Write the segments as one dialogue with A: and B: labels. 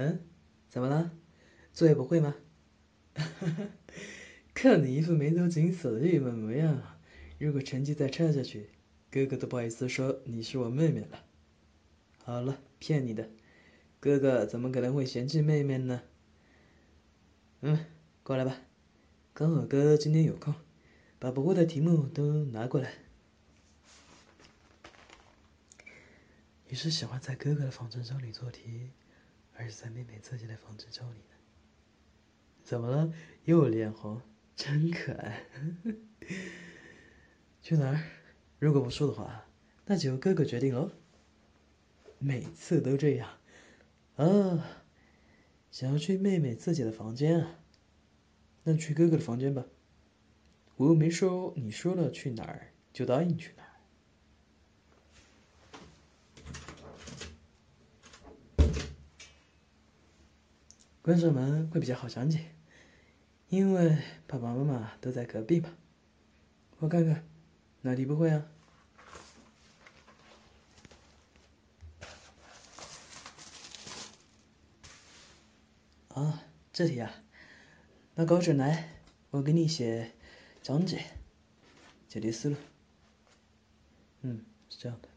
A: 嗯，怎么了？作业不会吗？看你一副眉头紧锁的郁闷模样，如果成绩再差下去，哥哥都不好意思说你是我妹妹了。好了，骗你的，哥哥怎么可能会嫌弃妹妹呢？嗯，过来吧，刚好哥今天有空，把不会的题目都拿过来。你是喜欢在哥哥的仿真照里做题，而是在妹妹自己的仿真照里呢？怎么了？又脸红？真可爱。去哪儿？如果不说的话，那就由哥哥决定喽。每次都这样。啊，想要去妹妹自己的房间啊？那去哥哥的房间吧。我又没说你说了去哪儿就答应去哪儿。关上门会比较好讲解。因为爸爸妈妈都在隔壁嘛，我看看，哪题不会啊？啊，这题啊，拿稿纸来，我给你写讲解，解题思路。嗯，是这样的。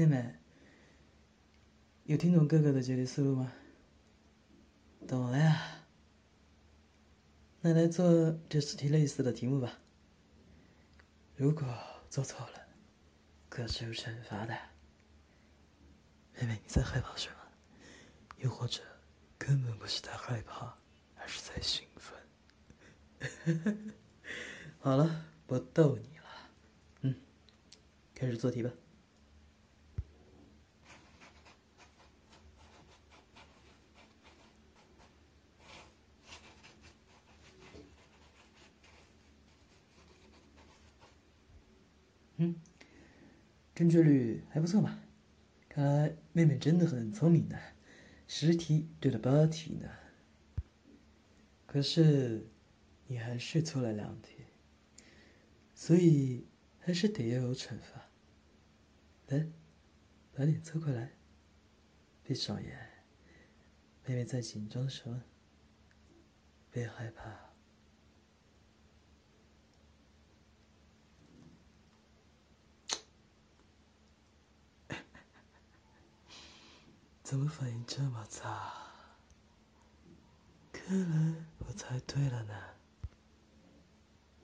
A: 妹妹，有听懂哥哥的解题思路吗？懂了呀。那来做这十题类似的题目吧。如果做错了，可是有惩罚的。妹妹，你在害怕什么？又或者根本不是在害怕，而是在兴奋？好了，不逗你了。嗯，开始做题吧。嗯，正确率还不错嘛，看来妹妹真的很聪明呢，十题对了八题呢。可是你还是错了两题，所以还是得要有惩罚。来，把脸凑过来，闭上眼，妹妹在紧张什么？别害怕。怎么反应这么差？看来我猜对了呢。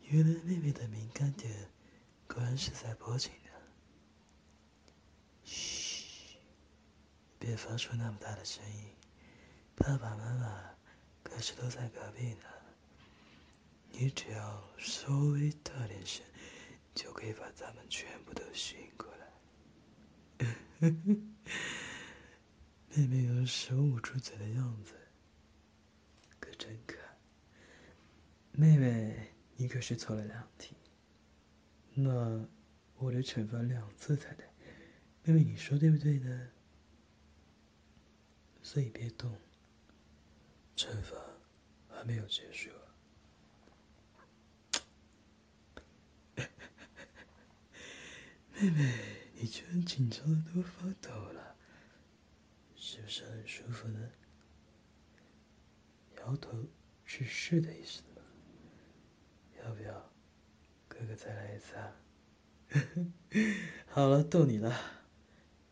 A: 原来妹妹的敏感点果然是在脖颈呢。嘘，别发出那么大的声音，爸爸妈妈可是都在隔壁呢。你只要稍微大点声，就可以把他们全部都吸引过来。妹妹有手捂住嘴的样子，可真可爱。妹妹，你可是错了两题，那我得惩罚两次才对。妹妹，你说对不对呢？所以别动，惩罚还没有结束。妹妹，你居然紧张的都发抖了。是不是很舒服呢？摇头是是的意思吗？要不要哥哥再来一次啊？好了，逗你了。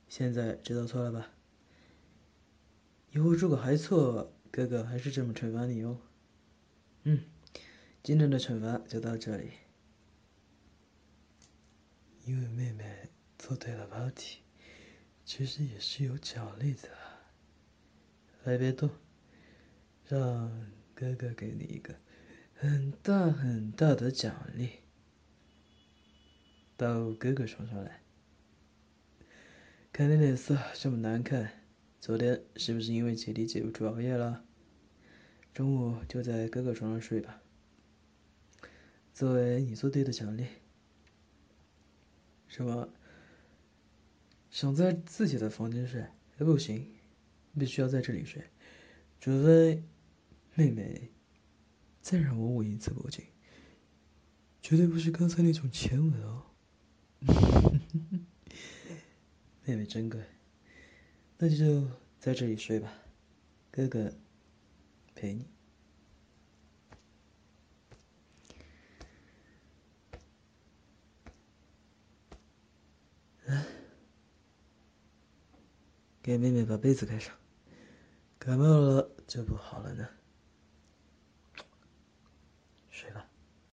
A: 现在知道错了吧？以后如果还错，哥哥还是这么惩罚你哦。嗯，今天的惩罚就到这里。因为妹妹做对了八题，其实也是有奖励的。来，别动，让哥哥给你一个很大很大的奖励。到哥哥床上来，看你脸色这么难看，昨天是不是因为姐弟姐不出熬夜了？中午就在哥哥床上睡吧，作为你做对的奖励。什么？想在自己的房间睡还？不行。必须要在这里睡，除非妹妹，再让我吻一次脖颈，绝对不是刚才那种前吻哦。妹妹真乖，那就在这里睡吧，哥哥陪你。来，给妹妹把被子盖上，感冒了就不好了呢。